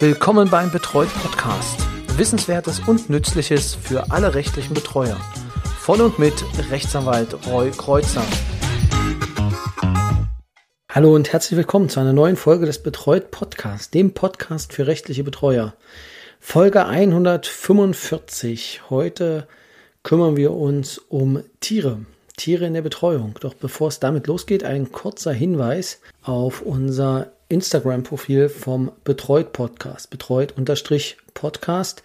Willkommen beim Betreut Podcast. Wissenswertes und Nützliches für alle rechtlichen Betreuer. Von und mit Rechtsanwalt Roy Kreuzer. Hallo und herzlich willkommen zu einer neuen Folge des Betreut Podcasts, dem Podcast für rechtliche Betreuer. Folge 145. Heute kümmern wir uns um Tiere. Tiere in der Betreuung. Doch bevor es damit losgeht, ein kurzer Hinweis auf unser Instagram-Profil vom Betreut Podcast, betreut-podcast.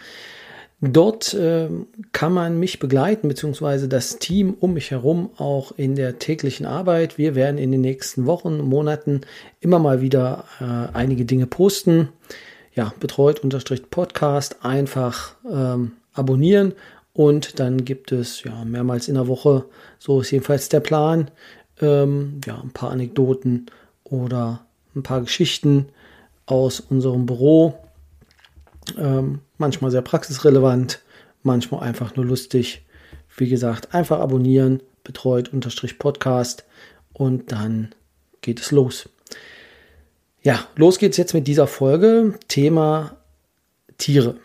Dort äh, kann man mich begleiten, beziehungsweise das Team um mich herum auch in der täglichen Arbeit. Wir werden in den nächsten Wochen, Monaten immer mal wieder äh, einige Dinge posten. Ja, betreut-podcast einfach ähm, abonnieren und dann gibt es ja mehrmals in der Woche, so ist jedenfalls der Plan, ähm, ja, ein paar Anekdoten oder ein paar Geschichten aus unserem Büro. Ähm, manchmal sehr praxisrelevant, manchmal einfach nur lustig. Wie gesagt, einfach abonnieren, betreut unterstrich Podcast und dann geht es los. Ja, los geht's jetzt mit dieser Folge. Thema Tiere.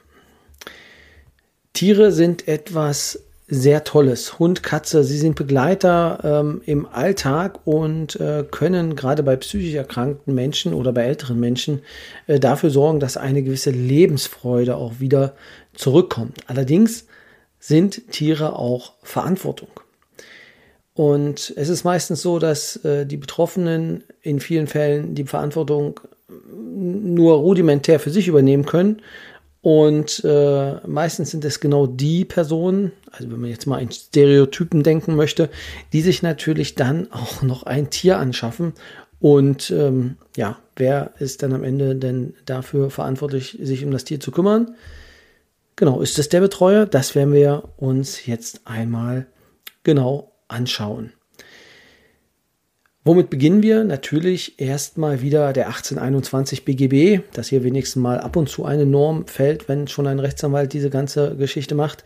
Tiere sind etwas sehr Tolles. Hund, Katze, sie sind Begleiter ähm, im Alltag und äh, können gerade bei psychisch erkrankten Menschen oder bei älteren Menschen äh, dafür sorgen, dass eine gewisse Lebensfreude auch wieder zurückkommt. Allerdings sind Tiere auch Verantwortung. Und es ist meistens so, dass äh, die Betroffenen in vielen Fällen die Verantwortung nur rudimentär für sich übernehmen können und äh, meistens sind es genau die Personen, also wenn man jetzt mal in Stereotypen denken möchte, die sich natürlich dann auch noch ein Tier anschaffen. Und ähm, ja, wer ist dann am Ende denn dafür verantwortlich, sich um das Tier zu kümmern? Genau, ist es der Betreuer? Das werden wir uns jetzt einmal genau anschauen. Womit beginnen wir? Natürlich erstmal wieder der 1821 BGB, dass hier wenigstens mal ab und zu eine Norm fällt, wenn schon ein Rechtsanwalt diese ganze Geschichte macht.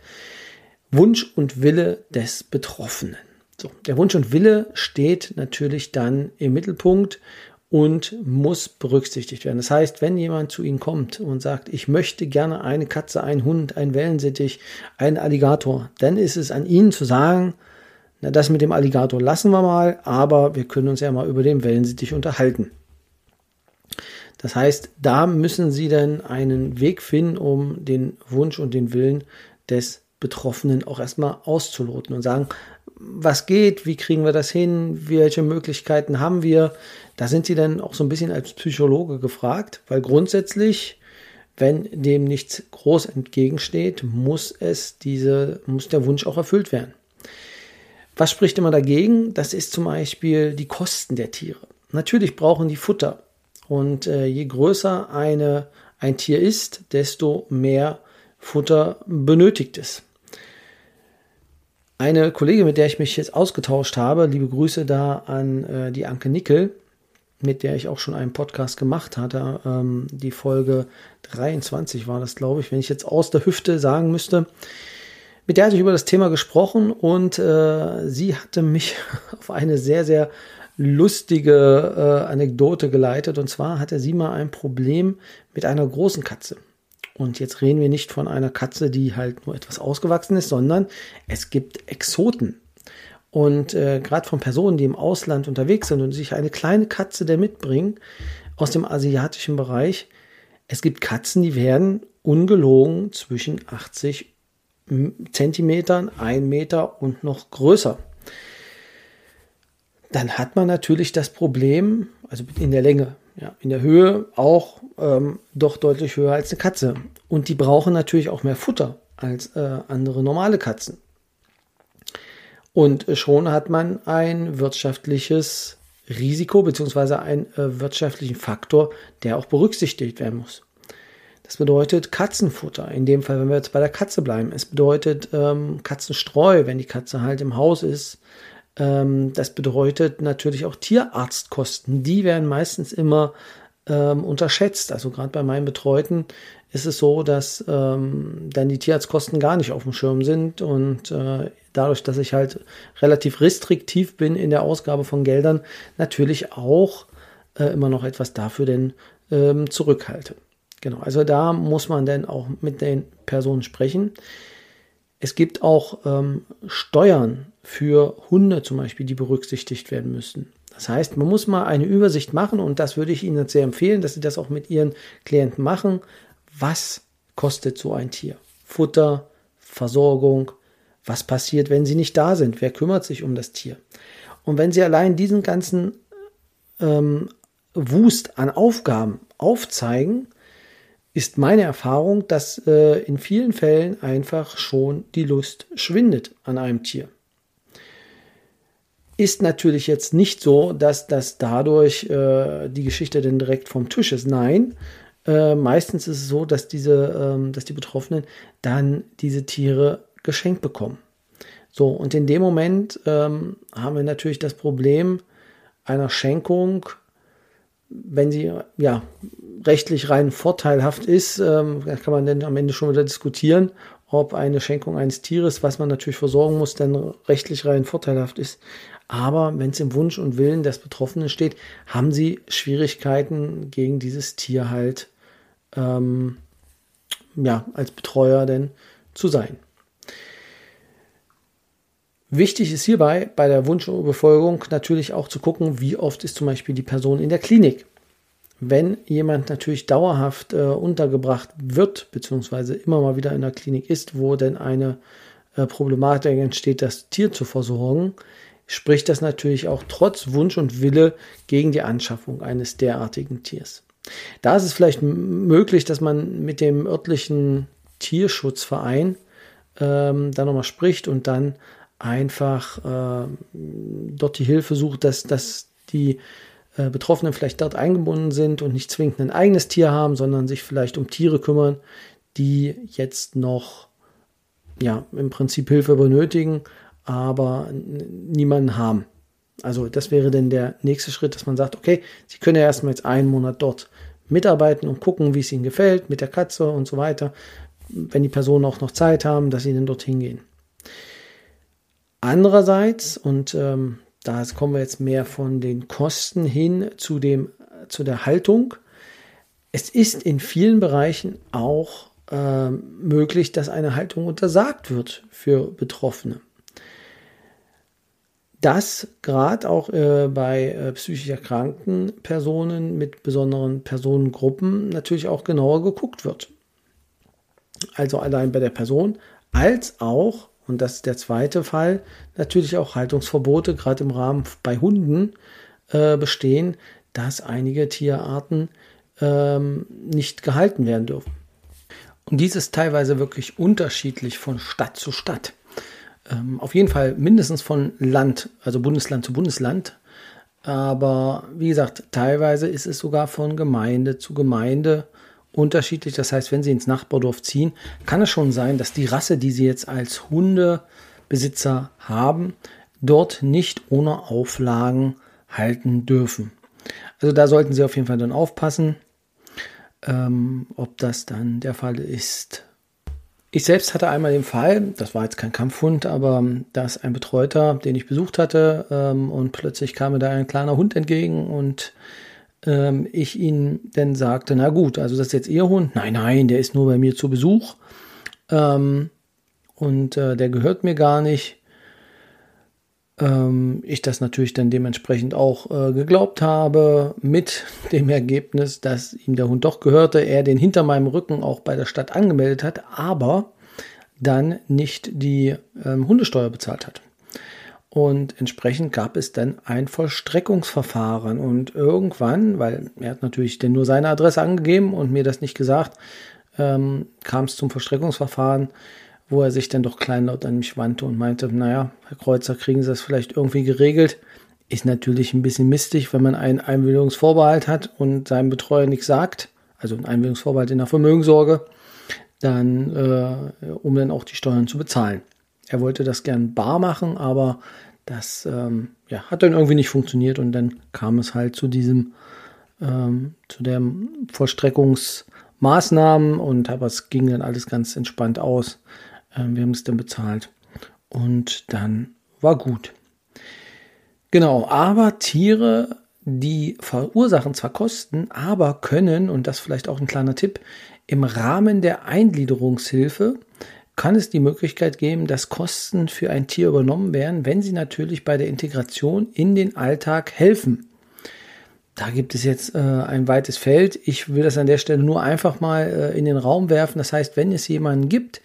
Wunsch und Wille des Betroffenen. So, der Wunsch und Wille steht natürlich dann im Mittelpunkt und muss berücksichtigt werden. Das heißt, wenn jemand zu Ihnen kommt und sagt, ich möchte gerne eine Katze, einen Hund, einen Wellensittich, einen Alligator, dann ist es an Ihnen zu sagen, na, das mit dem Alligator lassen wir mal, aber wir können uns ja mal über den Wellensittich unterhalten. Das heißt, da müssen Sie dann einen Weg finden, um den Wunsch und den Willen des Betroffenen auch erstmal auszuloten und sagen, was geht, wie kriegen wir das hin, welche Möglichkeiten haben wir. Da sind Sie dann auch so ein bisschen als Psychologe gefragt, weil grundsätzlich, wenn dem nichts groß entgegensteht, muss es diese, muss der Wunsch auch erfüllt werden. Was spricht immer dagegen? Das ist zum Beispiel die Kosten der Tiere. Natürlich brauchen die Futter. Und äh, je größer eine, ein Tier ist, desto mehr Futter benötigt es. Eine Kollegin, mit der ich mich jetzt ausgetauscht habe, liebe Grüße da an äh, die Anke Nickel, mit der ich auch schon einen Podcast gemacht hatte. Ähm, die Folge 23 war das, glaube ich, wenn ich jetzt aus der Hüfte sagen müsste. Mit der hatte ich über das Thema gesprochen und äh, sie hatte mich auf eine sehr, sehr lustige äh, Anekdote geleitet. Und zwar hatte sie mal ein Problem mit einer großen Katze. Und jetzt reden wir nicht von einer Katze, die halt nur etwas ausgewachsen ist, sondern es gibt Exoten. Und äh, gerade von Personen, die im Ausland unterwegs sind und sich eine kleine Katze der mitbringen aus dem asiatischen Bereich, es gibt Katzen, die werden ungelogen zwischen 80 Zentimetern, ein Meter und noch größer. Dann hat man natürlich das Problem, also in der Länge, ja, in der Höhe auch ähm, doch deutlich höher als eine Katze. Und die brauchen natürlich auch mehr Futter als äh, andere normale Katzen. Und schon hat man ein wirtschaftliches Risiko beziehungsweise einen äh, wirtschaftlichen Faktor, der auch berücksichtigt werden muss. Das bedeutet Katzenfutter, in dem Fall, wenn wir jetzt bei der Katze bleiben. Es bedeutet ähm, Katzenstreu, wenn die Katze halt im Haus ist. Ähm, das bedeutet natürlich auch Tierarztkosten. Die werden meistens immer ähm, unterschätzt. Also gerade bei meinen Betreuten ist es so, dass ähm, dann die Tierarztkosten gar nicht auf dem Schirm sind und äh, dadurch, dass ich halt relativ restriktiv bin in der Ausgabe von Geldern, natürlich auch äh, immer noch etwas dafür denn ähm, zurückhalte. Genau, also da muss man dann auch mit den Personen sprechen. Es gibt auch ähm, Steuern für Hunde zum Beispiel, die berücksichtigt werden müssen. Das heißt, man muss mal eine Übersicht machen und das würde ich Ihnen sehr empfehlen, dass Sie das auch mit Ihren Klienten machen. Was kostet so ein Tier? Futter, Versorgung, was passiert, wenn Sie nicht da sind? Wer kümmert sich um das Tier? Und wenn Sie allein diesen ganzen ähm, Wust an Aufgaben aufzeigen, ist meine Erfahrung, dass äh, in vielen Fällen einfach schon die Lust schwindet an einem Tier. Ist natürlich jetzt nicht so, dass das dadurch äh, die Geschichte dann direkt vom Tisch ist. Nein, äh, meistens ist es so, dass diese, ähm, dass die Betroffenen dann diese Tiere geschenkt bekommen. So, und in dem Moment ähm, haben wir natürlich das Problem einer Schenkung wenn sie ja rechtlich rein vorteilhaft ist, ähm, kann man dann am Ende schon wieder diskutieren, ob eine Schenkung eines Tieres, was man natürlich versorgen muss, dann rechtlich rein vorteilhaft ist. Aber wenn es im Wunsch und Willen des Betroffenen steht, haben sie Schwierigkeiten gegen dieses Tier halt ähm, ja als Betreuer denn zu sein. Wichtig ist hierbei bei der Wunschbefolgung natürlich auch zu gucken, wie oft ist zum Beispiel die Person in der Klinik. Wenn jemand natürlich dauerhaft äh, untergebracht wird, beziehungsweise immer mal wieder in der Klinik ist, wo denn eine äh, Problematik entsteht, das Tier zu versorgen, spricht das natürlich auch trotz Wunsch und Wille gegen die Anschaffung eines derartigen Tiers. Da ist es vielleicht möglich, dass man mit dem örtlichen Tierschutzverein ähm, da nochmal spricht und dann einfach äh, dort die Hilfe sucht, dass, dass die äh, Betroffenen vielleicht dort eingebunden sind und nicht zwingend ein eigenes Tier haben, sondern sich vielleicht um Tiere kümmern, die jetzt noch ja im Prinzip Hilfe benötigen, aber niemanden haben. Also das wäre dann der nächste Schritt, dass man sagt, okay, Sie können ja erstmal jetzt einen Monat dort mitarbeiten und gucken, wie es Ihnen gefällt mit der Katze und so weiter. Wenn die Personen auch noch Zeit haben, dass sie dann dorthin gehen. Andererseits, und ähm, da kommen wir jetzt mehr von den Kosten hin zu, dem, zu der Haltung, es ist in vielen Bereichen auch äh, möglich, dass eine Haltung untersagt wird für Betroffene. Dass gerade auch äh, bei äh, psychisch erkrankten Personen mit besonderen Personengruppen natürlich auch genauer geguckt wird. Also allein bei der Person als auch und das ist der zweite Fall, natürlich auch Haltungsverbote, gerade im Rahmen bei Hunden äh, bestehen, dass einige Tierarten ähm, nicht gehalten werden dürfen. Und dies ist teilweise wirklich unterschiedlich von Stadt zu Stadt. Ähm, auf jeden Fall mindestens von Land, also Bundesland zu Bundesland. Aber wie gesagt, teilweise ist es sogar von Gemeinde zu Gemeinde unterschiedlich. Das heißt, wenn Sie ins Nachbardorf ziehen, kann es schon sein, dass die Rasse, die Sie jetzt als Hundebesitzer haben, dort nicht ohne Auflagen halten dürfen. Also da sollten Sie auf jeden Fall dann aufpassen, ähm, ob das dann der Fall ist. Ich selbst hatte einmal den Fall, das war jetzt kein Kampfhund, aber dass ein Betreuter, den ich besucht hatte, ähm, und plötzlich kam mir da ein kleiner Hund entgegen und ähm, ich ihn dann sagte, na gut, also das ist jetzt Ihr Hund? Nein, nein, der ist nur bei mir zu Besuch ähm, und äh, der gehört mir gar nicht. Ähm, ich das natürlich dann dementsprechend auch äh, geglaubt habe, mit dem Ergebnis, dass ihm der Hund doch gehörte, er den hinter meinem Rücken auch bei der Stadt angemeldet hat, aber dann nicht die ähm, Hundesteuer bezahlt hat. Und entsprechend gab es dann ein Vollstreckungsverfahren. Und irgendwann, weil er hat natürlich denn nur seine Adresse angegeben und mir das nicht gesagt, ähm, kam es zum Vollstreckungsverfahren, wo er sich dann doch kleinlaut an mich wandte und meinte, naja, Herr Kreuzer, kriegen Sie das vielleicht irgendwie geregelt? Ist natürlich ein bisschen mistig, wenn man einen Einwilligungsvorbehalt hat und seinem Betreuer nichts sagt, also ein Einwilligungsvorbehalt in der Vermögenssorge, dann, äh, um dann auch die Steuern zu bezahlen. Er wollte das gern bar machen, aber das ähm, ja, hat dann irgendwie nicht funktioniert und dann kam es halt zu diesem, ähm, zu der Vollstreckungsmaßnahmen und aber es ging dann alles ganz entspannt aus. Ähm, wir haben es dann bezahlt und dann war gut. Genau, aber Tiere, die verursachen zwar Kosten, aber können, und das vielleicht auch ein kleiner Tipp, im Rahmen der Eingliederungshilfe kann es die Möglichkeit geben, dass Kosten für ein Tier übernommen werden, wenn sie natürlich bei der Integration in den Alltag helfen. Da gibt es jetzt äh, ein weites Feld. Ich will das an der Stelle nur einfach mal äh, in den Raum werfen. Das heißt, wenn es jemanden gibt,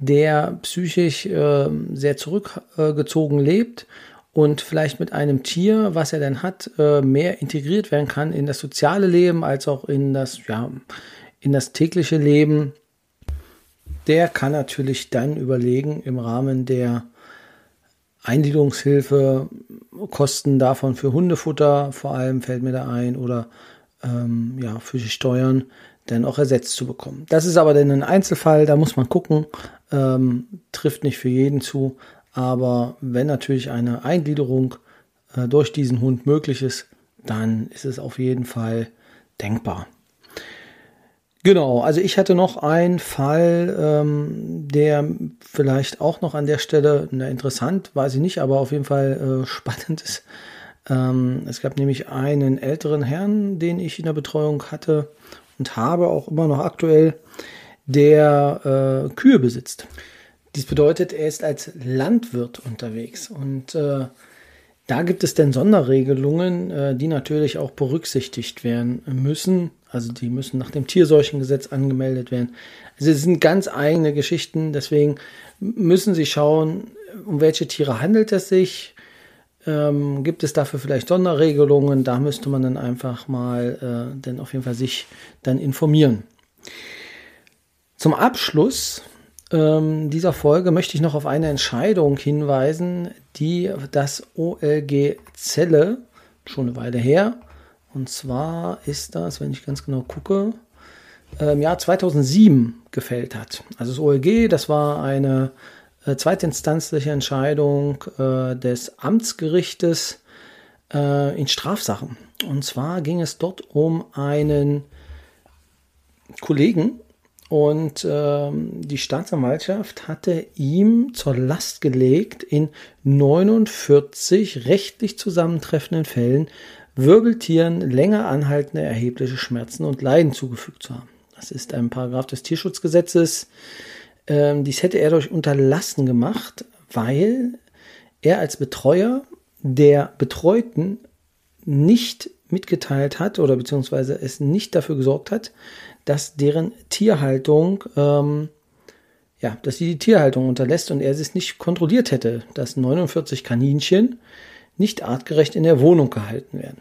der psychisch äh, sehr zurückgezogen lebt und vielleicht mit einem Tier, was er dann hat, äh, mehr integriert werden kann in das soziale Leben als auch in das, ja, in das tägliche Leben, der kann natürlich dann überlegen im Rahmen der Eingliederungshilfe, Kosten davon für Hundefutter, vor allem fällt mir da ein, oder ähm, ja, für die Steuern, dann auch ersetzt zu bekommen. Das ist aber dann ein Einzelfall, da muss man gucken, ähm, trifft nicht für jeden zu, aber wenn natürlich eine Eingliederung äh, durch diesen Hund möglich ist, dann ist es auf jeden Fall denkbar. Genau, also ich hatte noch einen Fall, ähm, der vielleicht auch noch an der Stelle, na, interessant, weiß ich nicht, aber auf jeden Fall äh, spannend ist. Ähm, es gab nämlich einen älteren Herrn, den ich in der Betreuung hatte und habe auch immer noch aktuell, der äh, Kühe besitzt. Dies bedeutet, er ist als Landwirt unterwegs und äh, da gibt es denn Sonderregelungen, äh, die natürlich auch berücksichtigt werden müssen. Also die müssen nach dem Tierseuchengesetz angemeldet werden. Also es sind ganz eigene Geschichten, deswegen müssen Sie schauen, um welche Tiere handelt es sich. Ähm, gibt es dafür vielleicht Sonderregelungen? Da müsste man dann einfach mal äh, dann auf jeden Fall sich dann informieren. Zum Abschluss ähm, dieser Folge möchte ich noch auf eine Entscheidung hinweisen, die das OLG Zelle schon eine Weile her und zwar ist das, wenn ich ganz genau gucke, im Jahr 2007 gefällt hat. Also das OLG, das war eine äh, zweitinstanzliche Entscheidung äh, des Amtsgerichtes äh, in Strafsachen. Und zwar ging es dort um einen Kollegen und ähm, die Staatsanwaltschaft hatte ihm zur Last gelegt, in 49 rechtlich zusammentreffenden Fällen Wirbeltieren länger anhaltende erhebliche Schmerzen und Leiden zugefügt zu haben. Das ist ein Paragraph des Tierschutzgesetzes. Ähm, dies hätte er durch Unterlassen gemacht, weil er als Betreuer der Betreuten nicht mitgeteilt hat oder beziehungsweise es nicht dafür gesorgt hat, dass deren Tierhaltung, ähm, ja, dass sie die Tierhaltung unterlässt und er es nicht kontrolliert hätte, dass 49 Kaninchen nicht artgerecht in der Wohnung gehalten werden.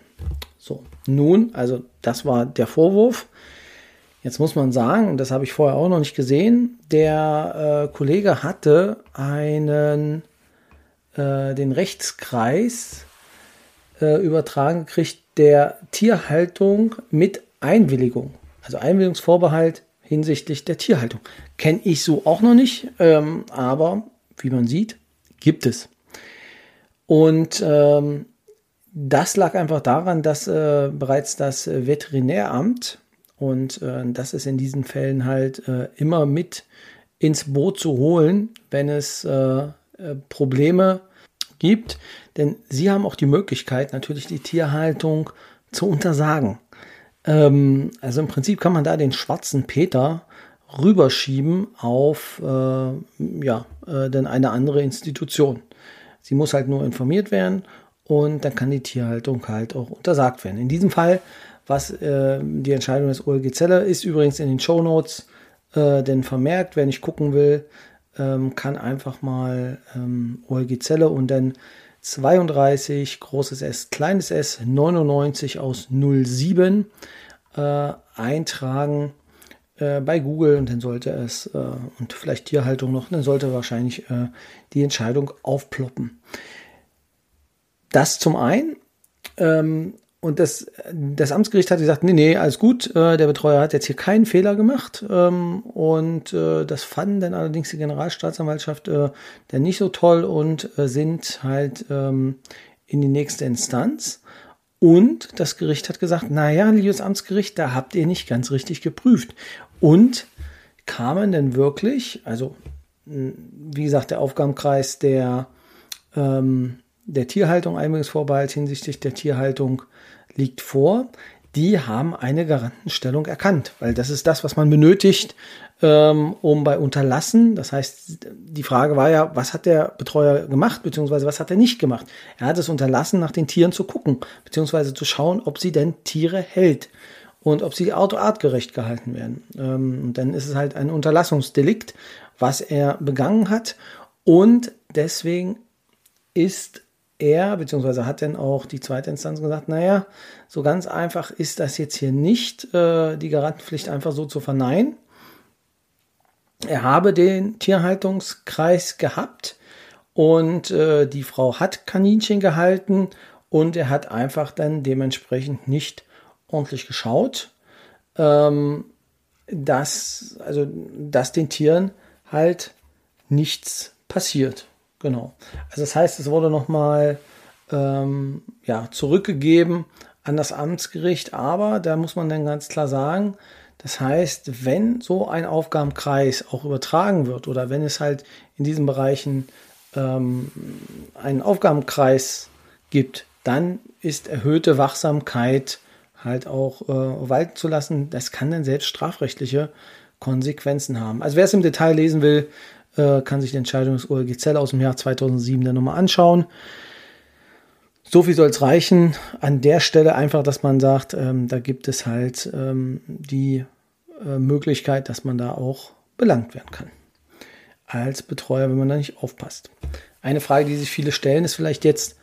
So, nun, also das war der Vorwurf. Jetzt muss man sagen, das habe ich vorher auch noch nicht gesehen, der äh, Kollege hatte einen, äh, den Rechtskreis äh, übertragen gekriegt, der Tierhaltung mit Einwilligung, also Einwilligungsvorbehalt hinsichtlich der Tierhaltung. Kenne ich so auch noch nicht, ähm, aber wie man sieht, gibt es. Und ähm, das lag einfach daran, dass äh, bereits das Veterinäramt, und äh, das ist in diesen Fällen halt äh, immer mit ins Boot zu holen, wenn es äh, äh, Probleme gibt. Denn sie haben auch die Möglichkeit, natürlich die Tierhaltung zu untersagen. Ähm, also im Prinzip kann man da den schwarzen Peter rüberschieben auf äh, ja, äh, denn eine andere Institution. Sie muss halt nur informiert werden und dann kann die Tierhaltung halt auch untersagt werden. In diesem Fall, was äh, die Entscheidung des OLG Zeller ist übrigens in den Show Notes äh, denn vermerkt, wer nicht gucken will, ähm, kann einfach mal ähm, OLG Zelle und dann 32 großes S, kleines S, 99 aus 07 äh, eintragen äh, bei Google und dann sollte es äh, und vielleicht Tierhaltung noch, dann sollte wahrscheinlich äh, die Entscheidung aufploppen. Das zum einen. Ähm, und das, das Amtsgericht hat gesagt, nee, nee, alles gut, äh, der Betreuer hat jetzt hier keinen Fehler gemacht. Ähm, und äh, das fanden dann allerdings die Generalstaatsanwaltschaft äh, dann nicht so toll und äh, sind halt ähm, in die nächste Instanz. Und das Gericht hat gesagt, naja, liebes Amtsgericht, da habt ihr nicht ganz richtig geprüft. Und kamen denn wirklich, also wie gesagt, der Aufgabenkreis der ähm, der Tierhaltung Einbringungsvorbehalt hinsichtlich der Tierhaltung liegt vor. Die haben eine Garantenstellung erkannt, weil das ist das, was man benötigt, ähm, um bei Unterlassen, das heißt, die Frage war ja, was hat der Betreuer gemacht, beziehungsweise was hat er nicht gemacht? Er hat es unterlassen, nach den Tieren zu gucken, beziehungsweise zu schauen, ob sie denn Tiere hält und ob sie artgerecht gehalten werden. Ähm, und dann ist es halt ein Unterlassungsdelikt, was er begangen hat. Und deswegen ist er, beziehungsweise hat dann auch die zweite Instanz gesagt, naja, so ganz einfach ist das jetzt hier nicht, äh, die Garantenpflicht einfach so zu verneinen. Er habe den Tierhaltungskreis gehabt und äh, die Frau hat Kaninchen gehalten und er hat einfach dann dementsprechend nicht ordentlich geschaut, ähm, dass, also, dass den Tieren halt nichts passiert. Genau. Also das heißt, es wurde nochmal ähm, ja, zurückgegeben an das Amtsgericht, aber da muss man dann ganz klar sagen, das heißt, wenn so ein Aufgabenkreis auch übertragen wird oder wenn es halt in diesen Bereichen ähm, einen Aufgabenkreis gibt, dann ist erhöhte Wachsamkeit halt auch äh, walten zu lassen. Das kann dann selbst strafrechtliche Konsequenzen haben. Also wer es im Detail lesen will, äh, kann sich die Entscheidung des OLG Zell aus dem Jahr 2007 dann nochmal anschauen. So viel soll es reichen. An der Stelle einfach, dass man sagt, ähm, da gibt es halt ähm, die äh, Möglichkeit, dass man da auch belangt werden kann. Als Betreuer, wenn man da nicht aufpasst. Eine Frage, die sich viele stellen, ist vielleicht jetzt,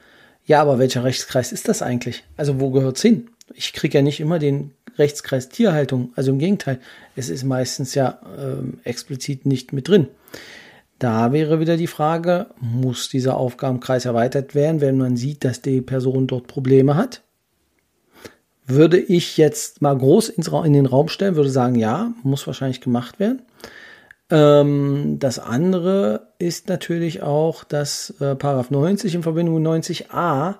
ja, aber welcher Rechtskreis ist das eigentlich? Also wo gehört es hin? Ich kriege ja nicht immer den Rechtskreis Tierhaltung. Also im Gegenteil, es ist meistens ja ähm, explizit nicht mit drin. Da wäre wieder die Frage, muss dieser Aufgabenkreis erweitert werden, wenn man sieht, dass die Person dort Probleme hat? Würde ich jetzt mal groß in den Raum stellen, würde sagen, ja, muss wahrscheinlich gemacht werden. Ähm, das andere ist natürlich auch, dass äh, Paragraph 90 in Verbindung mit 90a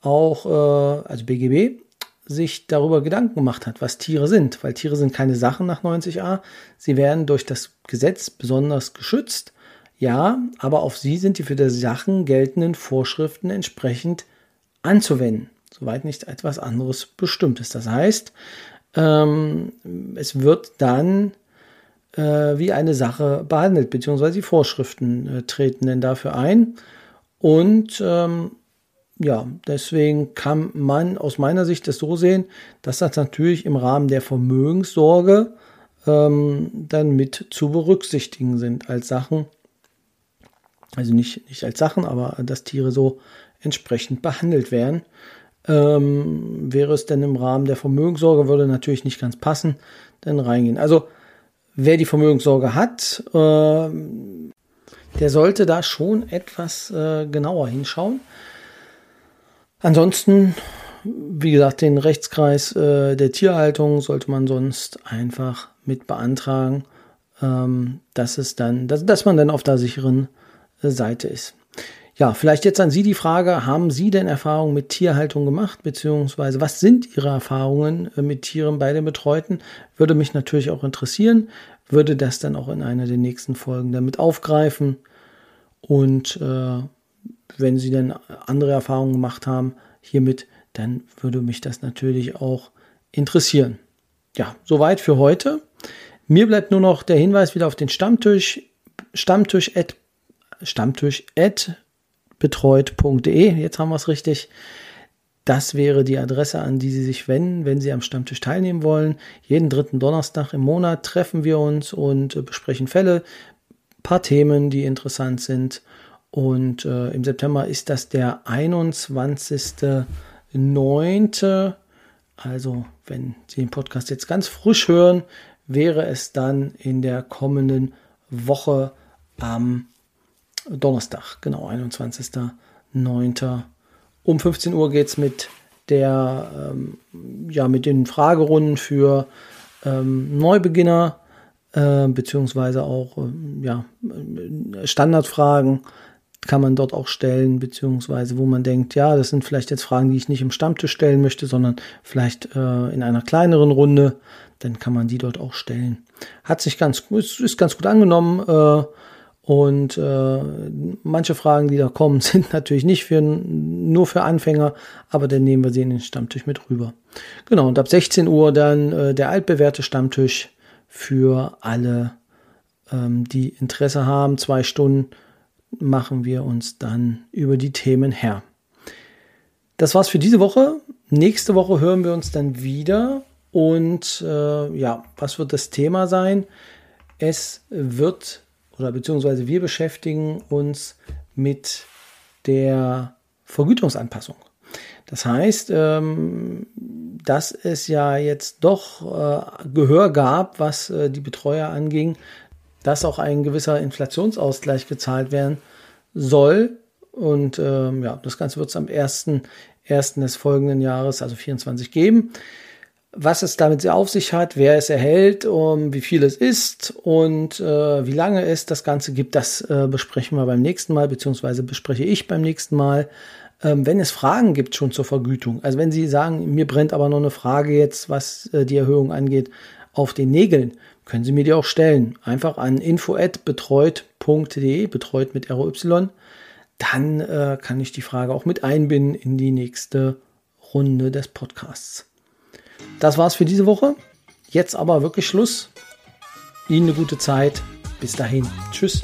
auch, äh, also BGB, sich darüber Gedanken gemacht hat, was Tiere sind, weil Tiere sind keine Sachen nach 90a. Sie werden durch das Gesetz besonders geschützt ja, aber auf sie sind die für die Sachen geltenden Vorschriften entsprechend anzuwenden, soweit nicht etwas anderes bestimmt ist. Das heißt, ähm, es wird dann äh, wie eine Sache behandelt, beziehungsweise die Vorschriften äh, treten denn dafür ein. Und ähm, ja, deswegen kann man aus meiner Sicht das so sehen, dass das natürlich im Rahmen der Vermögenssorge ähm, dann mit zu berücksichtigen sind als Sachen, also nicht, nicht als Sachen, aber dass Tiere so entsprechend behandelt werden. Ähm, wäre es denn im Rahmen der Vermögenssorge, würde natürlich nicht ganz passen, dann reingehen. Also wer die Vermögenssorge hat, äh, der sollte da schon etwas äh, genauer hinschauen. Ansonsten, wie gesagt, den Rechtskreis äh, der Tierhaltung sollte man sonst einfach mit beantragen, ähm, dass es dann, dass, dass man dann auf der sicheren Seite ist. Ja, vielleicht jetzt an Sie die Frage, haben Sie denn Erfahrungen mit Tierhaltung gemacht, beziehungsweise was sind Ihre Erfahrungen äh, mit Tieren bei den Betreuten? Würde mich natürlich auch interessieren, würde das dann auch in einer der nächsten Folgen damit aufgreifen. Und äh, wenn Sie dann andere Erfahrungen gemacht haben hiermit, dann würde mich das natürlich auch interessieren. Ja, soweit für heute. Mir bleibt nur noch der Hinweis wieder auf den Stammtisch, stammtisch stammtisch.betreut.de. Jetzt haben wir es richtig. Das wäre die Adresse, an die Sie sich wenden, wenn Sie am Stammtisch teilnehmen wollen. Jeden dritten Donnerstag im Monat treffen wir uns und äh, besprechen Fälle, paar Themen, die interessant sind. Und äh, im September ist das der 21.09. Also, wenn Sie den Podcast jetzt ganz frisch hören, wäre es dann in der kommenden Woche am Donnerstag, genau, 21.09. Um 15 Uhr geht es mit der, ähm, ja, mit den Fragerunden für ähm, Neubeginner, äh, beziehungsweise auch, äh, ja, Standardfragen kann man dort auch stellen, beziehungsweise wo man denkt, ja, das sind vielleicht jetzt Fragen, die ich nicht im Stammtisch stellen möchte, sondern vielleicht äh, in einer kleineren Runde, dann kann man die dort auch stellen. Hat sich ganz, ist, ist ganz gut angenommen. Äh, Und äh, manche Fragen, die da kommen, sind natürlich nicht für, nur für Anfänger, aber dann nehmen wir sie in den Stammtisch mit rüber. Genau, und ab 16 Uhr dann äh, der altbewährte Stammtisch für alle, ähm, die Interesse haben. Zwei Stunden machen wir uns dann über die Themen her. Das war's für diese Woche. Nächste Woche hören wir uns dann wieder. Und äh, ja, was wird das Thema sein? Es wird oder beziehungsweise wir beschäftigen uns mit der Vergütungsanpassung. Das heißt, ähm, dass es ja jetzt doch äh, Gehör gab, was äh, die Betreuer anging, dass auch ein gewisser Inflationsausgleich gezahlt werden soll. Und ähm, ja, das Ganze wird es am 1.1. des folgenden Jahres, also 24, geben was es damit auf sich hat, wer es erhält, um, wie viel es ist und äh, wie lange es das Ganze gibt, das äh, besprechen wir beim nächsten Mal, beziehungsweise bespreche ich beim nächsten Mal. Ähm, wenn es Fragen gibt schon zur Vergütung, also wenn Sie sagen, mir brennt aber noch eine Frage jetzt, was äh, die Erhöhung angeht, auf den Nägeln, können Sie mir die auch stellen. Einfach an info@betreut.de, betreut mit ROY. Dann äh, kann ich die Frage auch mit einbinden in die nächste Runde des Podcasts. Das war's für diese Woche. Jetzt aber wirklich Schluss. Ihnen eine gute Zeit. Bis dahin. Tschüss.